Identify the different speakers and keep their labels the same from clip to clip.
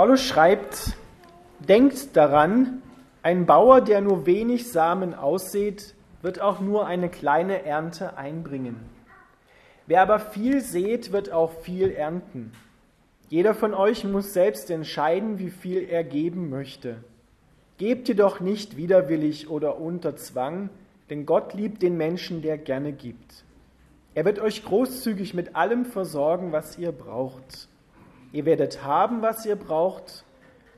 Speaker 1: Paulus schreibt, denkt daran, ein Bauer, der nur wenig Samen aussät, wird auch nur eine kleine Ernte einbringen. Wer aber viel sät, wird auch viel ernten. Jeder von euch muss selbst entscheiden, wie viel er geben möchte. Gebt jedoch nicht widerwillig oder unter Zwang, denn Gott liebt den Menschen, der gerne gibt. Er wird euch großzügig mit allem versorgen, was ihr braucht. Ihr werdet haben, was ihr braucht,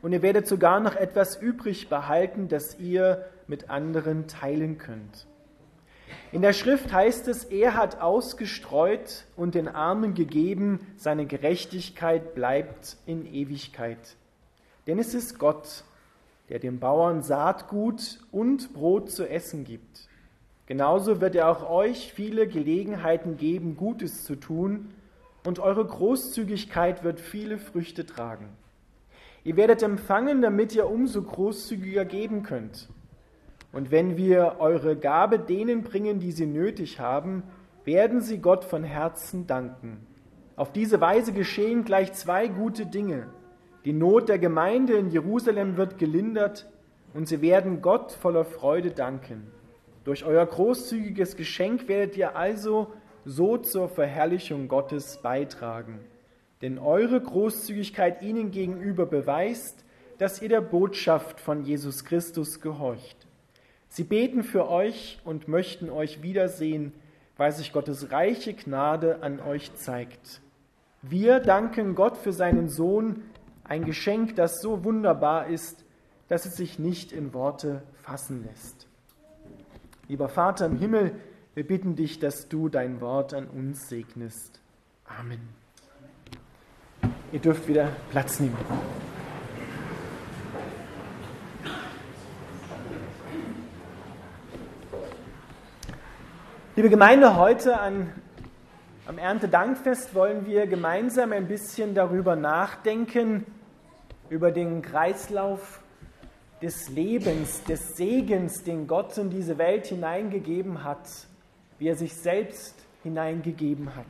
Speaker 1: und ihr werdet sogar noch etwas übrig behalten, das ihr mit anderen teilen könnt. In der Schrift heißt es, er hat ausgestreut und den Armen gegeben, seine Gerechtigkeit bleibt in Ewigkeit. Denn es ist Gott, der den Bauern Saatgut und Brot zu essen gibt. Genauso wird er auch euch viele Gelegenheiten geben, Gutes zu tun, und eure Großzügigkeit wird viele Früchte tragen. Ihr werdet empfangen, damit ihr umso großzügiger geben könnt. Und wenn wir eure Gabe denen bringen, die sie nötig haben, werden sie Gott von Herzen danken. Auf diese Weise geschehen gleich zwei gute Dinge. Die Not der Gemeinde in Jerusalem wird gelindert und sie werden Gott voller Freude danken. Durch euer großzügiges Geschenk werdet ihr also so zur Verherrlichung Gottes beitragen. Denn eure Großzügigkeit ihnen gegenüber beweist, dass ihr der Botschaft von Jesus Christus gehorcht. Sie beten für euch und möchten euch wiedersehen, weil sich Gottes reiche Gnade an euch zeigt. Wir danken Gott für seinen Sohn, ein Geschenk, das so wunderbar ist, dass es sich nicht in Worte fassen lässt. Lieber Vater im Himmel, wir bitten dich, dass du dein Wort an uns segnest. Amen. Ihr dürft wieder Platz nehmen. Liebe Gemeinde, heute an, am Erntedankfest wollen wir gemeinsam ein bisschen darüber nachdenken, über den Kreislauf des Lebens, des Segens, den Gott in diese Welt hineingegeben hat, wie er sich selbst hineingegeben hat.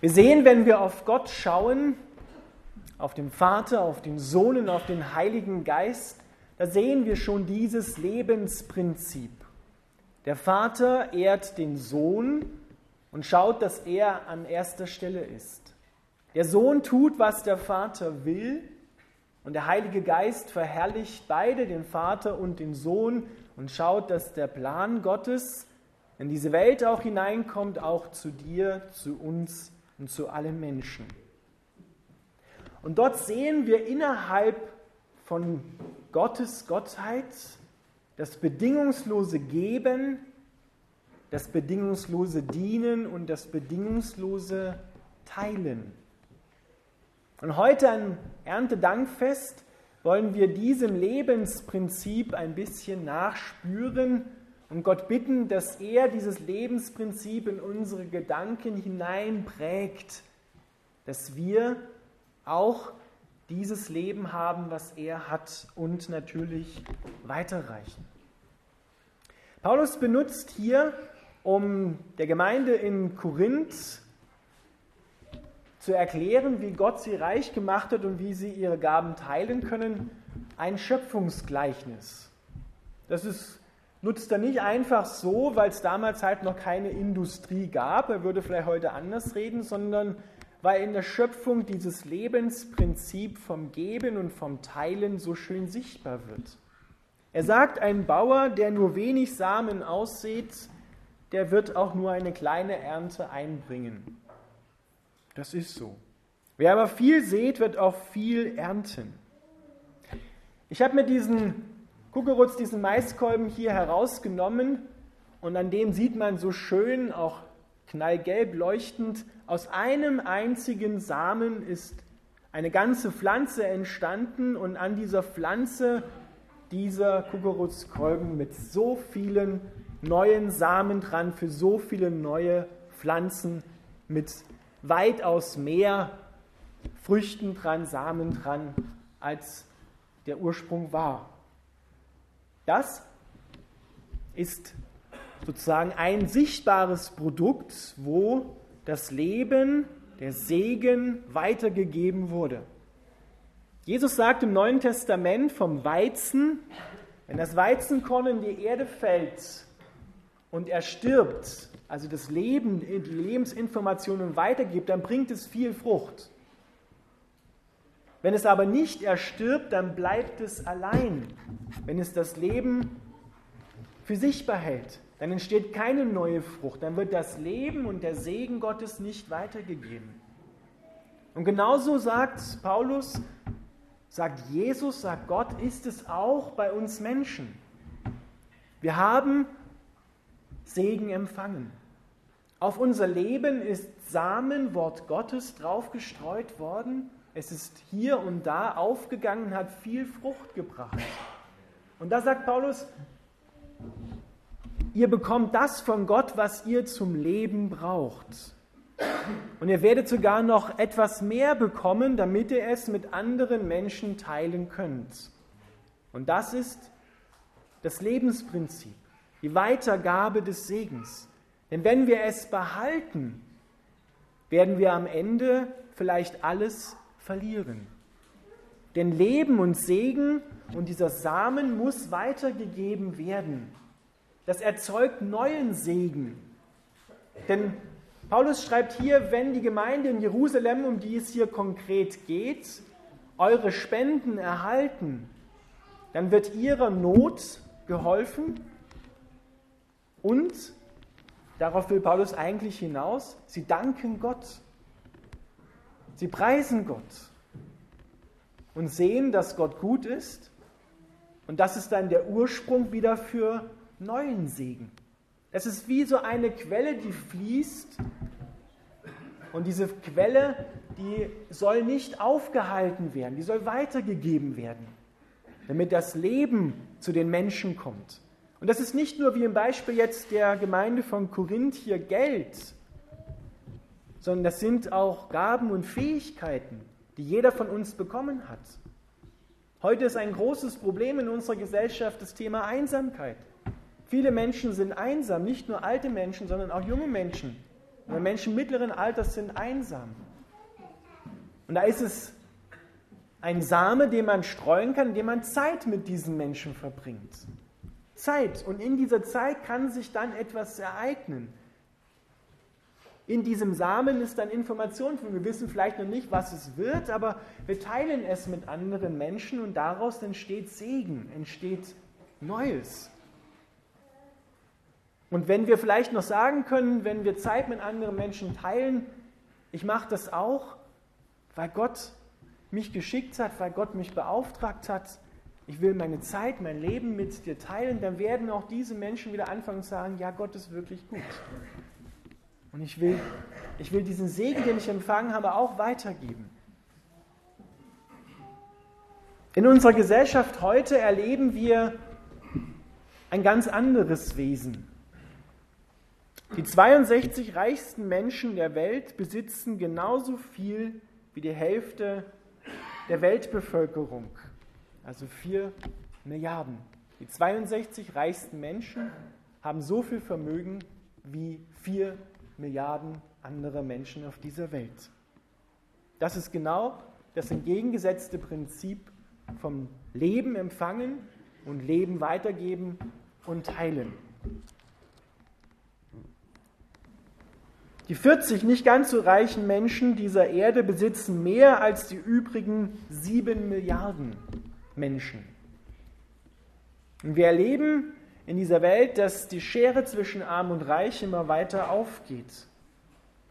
Speaker 1: Wir sehen, wenn wir auf Gott schauen, auf den Vater, auf den Sohn und auf den Heiligen Geist, da sehen wir schon dieses Lebensprinzip. Der Vater ehrt den Sohn und schaut, dass er an erster Stelle ist. Der Sohn tut, was der Vater will und der Heilige Geist verherrlicht beide, den Vater und den Sohn, und schaut, dass der Plan Gottes in diese Welt auch hineinkommt, auch zu dir, zu uns und zu allen Menschen. Und dort sehen wir innerhalb von Gottes Gottheit, das bedingungslose Geben, das bedingungslose Dienen und das bedingungslose Teilen. Und heute ein Erntedankfest wollen wir diesem Lebensprinzip ein bisschen nachspüren und Gott bitten, dass er dieses Lebensprinzip in unsere Gedanken hineinprägt, dass wir auch dieses Leben haben, was er hat und natürlich weiterreichen. Paulus benutzt hier, um der Gemeinde in Korinth zu erklären, wie Gott sie reich gemacht hat und wie sie ihre Gaben teilen können, ein Schöpfungsgleichnis. Das ist, nutzt er nicht einfach so, weil es damals halt noch keine Industrie gab, er würde vielleicht heute anders reden, sondern weil in der Schöpfung dieses Lebensprinzip vom Geben und vom Teilen so schön sichtbar wird. Er sagt, ein Bauer, der nur wenig Samen aussät, der wird auch nur eine kleine Ernte einbringen. Das ist so. Wer aber viel sät, wird auch viel ernten. Ich habe mir diesen Kuckerutz, diesen Maiskolben hier herausgenommen und an dem sieht man so schön auch knallgelb leuchtend, aus einem einzigen Samen ist eine ganze Pflanze entstanden und an dieser Pflanze dieser Kuckurukskolben mit so vielen neuen Samen dran, für so viele neue Pflanzen mit weitaus mehr Früchten dran, Samen dran, als der Ursprung war. Das ist sozusagen ein sichtbares Produkt, wo das Leben der Segen weitergegeben wurde. Jesus sagt im Neuen Testament vom Weizen, wenn das Weizenkorn in die Erde fällt und er stirbt, also das Leben, die Lebensinformationen weitergibt, dann bringt es viel Frucht. Wenn es aber nicht erstirbt, dann bleibt es allein. Wenn es das Leben für sich behält, dann entsteht keine neue Frucht, dann wird das Leben und der Segen Gottes nicht weitergegeben. Und genauso sagt Paulus, sagt Jesus, sagt Gott, ist es auch bei uns Menschen. Wir haben Segen empfangen. Auf unser Leben ist Samenwort Gottes draufgestreut worden. Es ist hier und da aufgegangen, hat viel Frucht gebracht. Und da sagt Paulus, ihr bekommt das von Gott, was ihr zum Leben braucht. Und ihr werdet sogar noch etwas mehr bekommen, damit ihr es mit anderen Menschen teilen könnt. Und das ist das Lebensprinzip, die Weitergabe des Segens. Denn wenn wir es behalten, werden wir am Ende vielleicht alles verlieren. Denn Leben und Segen und dieser Samen muss weitergegeben werden. Das erzeugt neuen Segen. Denn Paulus schreibt hier, wenn die Gemeinde in Jerusalem, um die es hier konkret geht, eure Spenden erhalten, dann wird ihrer Not geholfen und, darauf will Paulus eigentlich hinaus, sie danken Gott. Sie preisen Gott und sehen, dass Gott gut ist und das ist dann der Ursprung wieder für neuen Segen. Es ist wie so eine Quelle, die fließt. Und diese Quelle, die soll nicht aufgehalten werden, die soll weitergegeben werden, damit das Leben zu den Menschen kommt. Und das ist nicht nur wie im Beispiel jetzt der Gemeinde von Korinth hier Geld, sondern das sind auch Gaben und Fähigkeiten, die jeder von uns bekommen hat. Heute ist ein großes Problem in unserer Gesellschaft das Thema Einsamkeit. Viele Menschen sind einsam, nicht nur alte Menschen, sondern auch junge Menschen. Oder Menschen mittleren Alters sind einsam. Und da ist es ein Same, den man streuen kann, indem man Zeit mit diesen Menschen verbringt. Zeit. Und in dieser Zeit kann sich dann etwas ereignen. In diesem Samen ist dann Information. Wir wissen vielleicht noch nicht, was es wird, aber wir teilen es mit anderen Menschen und daraus entsteht Segen, entsteht Neues. Und wenn wir vielleicht noch sagen können, wenn wir Zeit mit anderen Menschen teilen, ich mache das auch, weil Gott mich geschickt hat, weil Gott mich beauftragt hat, ich will meine Zeit, mein Leben mit dir teilen, dann werden auch diese Menschen wieder anfangen zu sagen, ja, Gott ist wirklich gut. Und ich will, ich will diesen Segen, den ich empfangen habe, auch weitergeben. In unserer Gesellschaft heute erleben wir ein ganz anderes Wesen. Die 62 reichsten Menschen der Welt besitzen genauso viel wie die Hälfte der Weltbevölkerung, also 4 Milliarden. Die 62 reichsten Menschen haben so viel Vermögen wie 4 Milliarden andere Menschen auf dieser Welt. Das ist genau das entgegengesetzte Prinzip vom Leben empfangen und Leben weitergeben und teilen. Die 40 nicht ganz so reichen Menschen dieser Erde besitzen mehr als die übrigen 7 Milliarden Menschen. Und wir erleben in dieser Welt, dass die Schere zwischen Arm und Reich immer weiter aufgeht.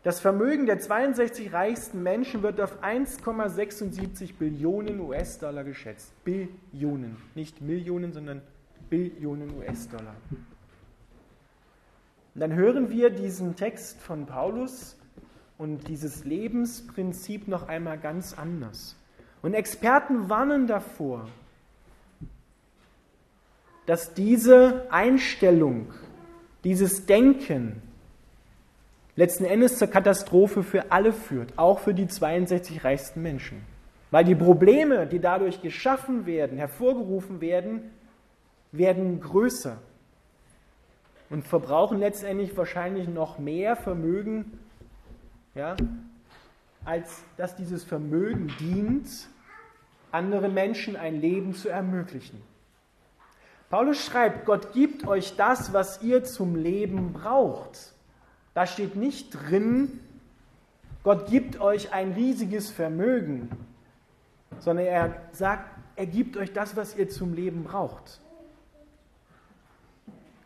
Speaker 1: Das Vermögen der 62 reichsten Menschen wird auf 1,76 Billionen US-Dollar geschätzt. Billionen, nicht Millionen, sondern Billionen US-Dollar. Und dann hören wir diesen Text von Paulus und dieses Lebensprinzip noch einmal ganz anders. Und Experten warnen davor, dass diese Einstellung, dieses Denken letzten Endes zur Katastrophe für alle führt, auch für die 62 reichsten Menschen. Weil die Probleme, die dadurch geschaffen werden, hervorgerufen werden, werden größer und verbrauchen letztendlich wahrscheinlich noch mehr Vermögen, ja, als dass dieses Vermögen dient, anderen Menschen ein Leben zu ermöglichen. Paulus schreibt, Gott gibt euch das, was ihr zum Leben braucht. Da steht nicht drin, Gott gibt euch ein riesiges Vermögen, sondern er sagt, er gibt euch das, was ihr zum Leben braucht.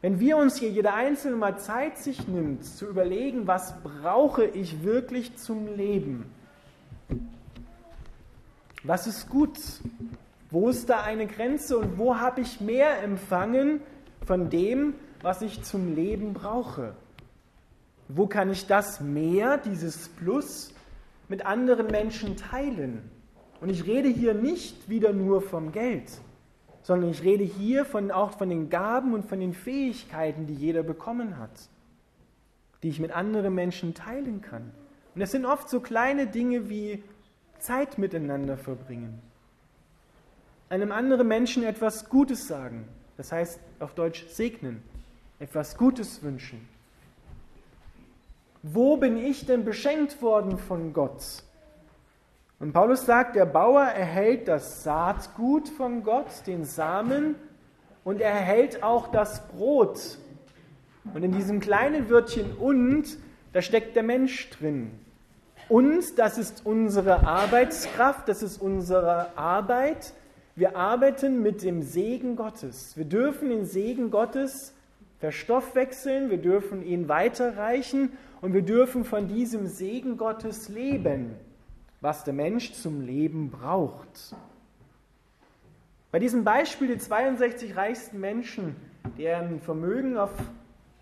Speaker 1: Wenn wir uns hier jeder Einzelne mal Zeit sich nimmt, zu überlegen, was brauche ich wirklich zum Leben? Was ist gut? Wo ist da eine Grenze und wo habe ich mehr empfangen von dem, was ich zum Leben brauche? Wo kann ich das mehr, dieses Plus, mit anderen Menschen teilen? Und ich rede hier nicht wieder nur vom Geld sondern ich rede hier von, auch von den Gaben und von den Fähigkeiten, die jeder bekommen hat, die ich mit anderen Menschen teilen kann. Und es sind oft so kleine Dinge wie Zeit miteinander verbringen, einem anderen Menschen etwas Gutes sagen, das heißt auf Deutsch segnen, etwas Gutes wünschen. Wo bin ich denn beschenkt worden von Gott? Und Paulus sagt, der Bauer erhält das Saatgut von Gott, den Samen, und er erhält auch das Brot. Und in diesem kleinen Wörtchen und, da steckt der Mensch drin. Und, das ist unsere Arbeitskraft, das ist unsere Arbeit. Wir arbeiten mit dem Segen Gottes. Wir dürfen den Segen Gottes verstoffwechseln, wir dürfen ihn weiterreichen und wir dürfen von diesem Segen Gottes leben was der Mensch zum Leben braucht. Bei diesem Beispiel die 62 reichsten Menschen, deren Vermögen auf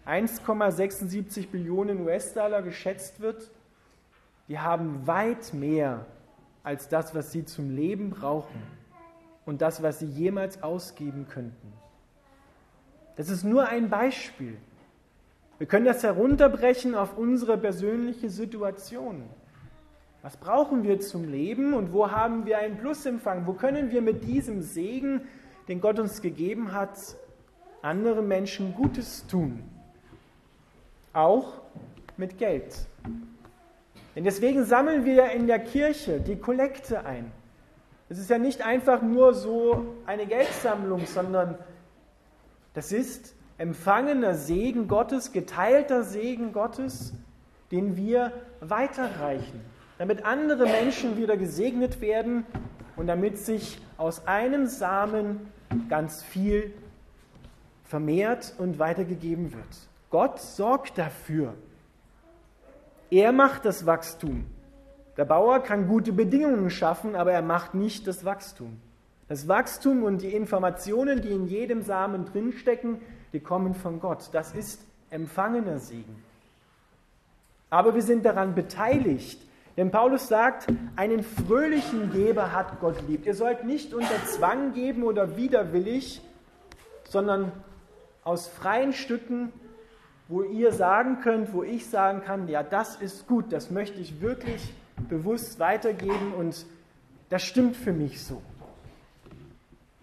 Speaker 1: 1,76 Billionen US-Dollar geschätzt wird, die haben weit mehr als das, was sie zum Leben brauchen und das, was sie jemals ausgeben könnten. Das ist nur ein Beispiel. Wir können das herunterbrechen auf unsere persönliche Situation. Was brauchen wir zum Leben und wo haben wir einen Plusempfang? Wo können wir mit diesem Segen, den Gott uns gegeben hat, anderen Menschen Gutes tun? Auch mit Geld. Denn deswegen sammeln wir in der Kirche die Kollekte ein. Es ist ja nicht einfach nur so eine Geldsammlung, sondern das ist empfangener Segen Gottes, geteilter Segen Gottes, den wir weiterreichen damit andere Menschen wieder gesegnet werden und damit sich aus einem Samen ganz viel vermehrt und weitergegeben wird. Gott sorgt dafür. Er macht das Wachstum. Der Bauer kann gute Bedingungen schaffen, aber er macht nicht das Wachstum. Das Wachstum und die Informationen, die in jedem Samen drinstecken, die kommen von Gott. Das ist empfangener Segen. Aber wir sind daran beteiligt, denn Paulus sagt, einen fröhlichen Geber hat Gott lieb. Ihr sollt nicht unter Zwang geben oder widerwillig, sondern aus freien Stücken, wo ihr sagen könnt, wo ich sagen kann, ja, das ist gut, das möchte ich wirklich bewusst weitergeben und das stimmt für mich so.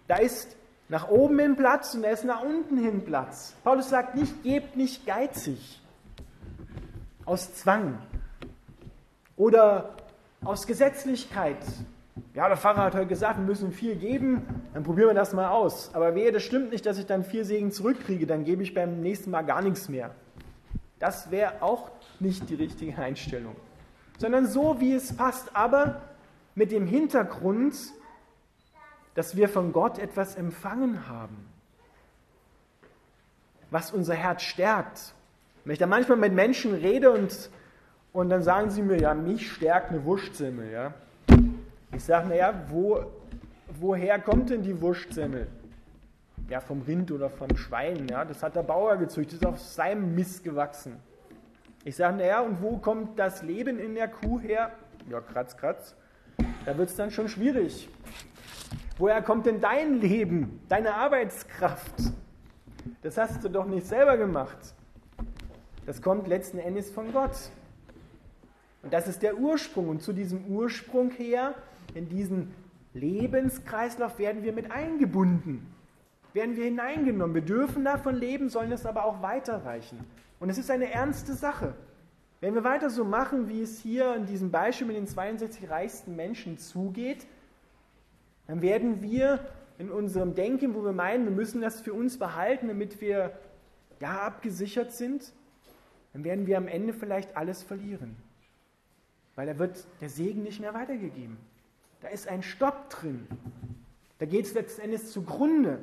Speaker 1: Da ist nach oben hin Platz und da ist nach unten hin Platz. Paulus sagt nicht, gebt nicht geizig aus Zwang, oder aus Gesetzlichkeit. Ja, der Pfarrer hat heute gesagt, wir müssen viel geben, dann probieren wir das mal aus. Aber wehe, das stimmt nicht, dass ich dann vier Segen zurückkriege, dann gebe ich beim nächsten Mal gar nichts mehr. Das wäre auch nicht die richtige Einstellung. Sondern so, wie es passt, aber mit dem Hintergrund, dass wir von Gott etwas empfangen haben, was unser Herz stärkt. Wenn ich da manchmal mit Menschen rede und und dann sagen sie mir, ja, mich stärkt eine Wurstsemmel. Ja? Ich sage, naja, wo, woher kommt denn die Wurstsemmel? Ja, vom Rind oder vom Schwein. Ja? Das hat der Bauer gezüchtet, das ist auf seinem Mist gewachsen. Ich sage, naja, und wo kommt das Leben in der Kuh her? Ja, kratz, kratz. Da wird es dann schon schwierig. Woher kommt denn dein Leben, deine Arbeitskraft? Das hast du doch nicht selber gemacht. Das kommt letzten Endes von Gott. Und das ist der Ursprung. Und zu diesem Ursprung her, in diesen Lebenskreislauf, werden wir mit eingebunden, werden wir hineingenommen. Wir dürfen davon leben, sollen es aber auch weiterreichen. Und es ist eine ernste Sache. Wenn wir weiter so machen, wie es hier in diesem Beispiel mit den 62 reichsten Menschen zugeht, dann werden wir in unserem Denken, wo wir meinen, wir müssen das für uns behalten, damit wir ja abgesichert sind, dann werden wir am Ende vielleicht alles verlieren. Weil da wird der Segen nicht mehr weitergegeben. Da ist ein Stopp drin. Da geht es letzten Endes zugrunde.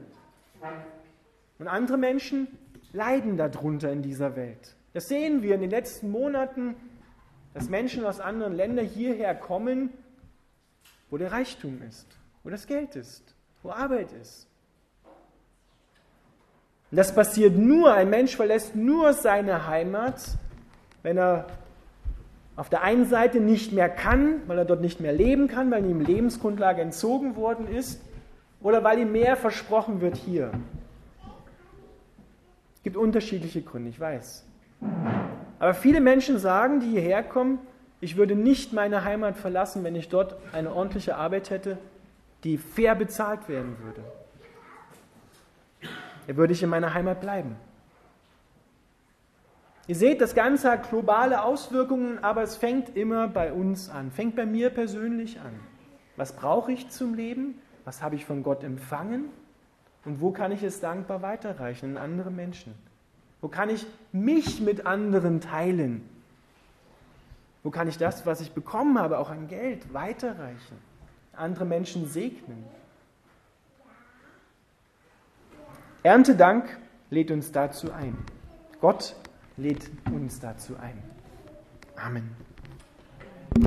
Speaker 1: Und andere Menschen leiden darunter in dieser Welt. Das sehen wir in den letzten Monaten, dass Menschen aus anderen Ländern hierher kommen, wo der Reichtum ist, wo das Geld ist, wo Arbeit ist. Und das passiert nur, ein Mensch verlässt nur seine Heimat, wenn er auf der einen Seite nicht mehr kann, weil er dort nicht mehr leben kann, weil ihm Lebensgrundlage entzogen worden ist, oder weil ihm mehr versprochen wird hier. Es gibt unterschiedliche Gründe, ich weiß. Aber viele Menschen sagen, die hierher kommen, ich würde nicht meine Heimat verlassen, wenn ich dort eine ordentliche Arbeit hätte, die fair bezahlt werden würde. Da würde ich in meiner Heimat bleiben. Ihr seht, das Ganze hat globale Auswirkungen, aber es fängt immer bei uns an, fängt bei mir persönlich an. Was brauche ich zum Leben? Was habe ich von Gott empfangen? Und wo kann ich es dankbar weiterreichen an andere Menschen? Wo kann ich mich mit anderen teilen? Wo kann ich das, was ich bekommen habe, auch an Geld weiterreichen? Andere Menschen segnen? Erntedank lädt uns dazu ein. Gott lädt uns dazu ein. Amen.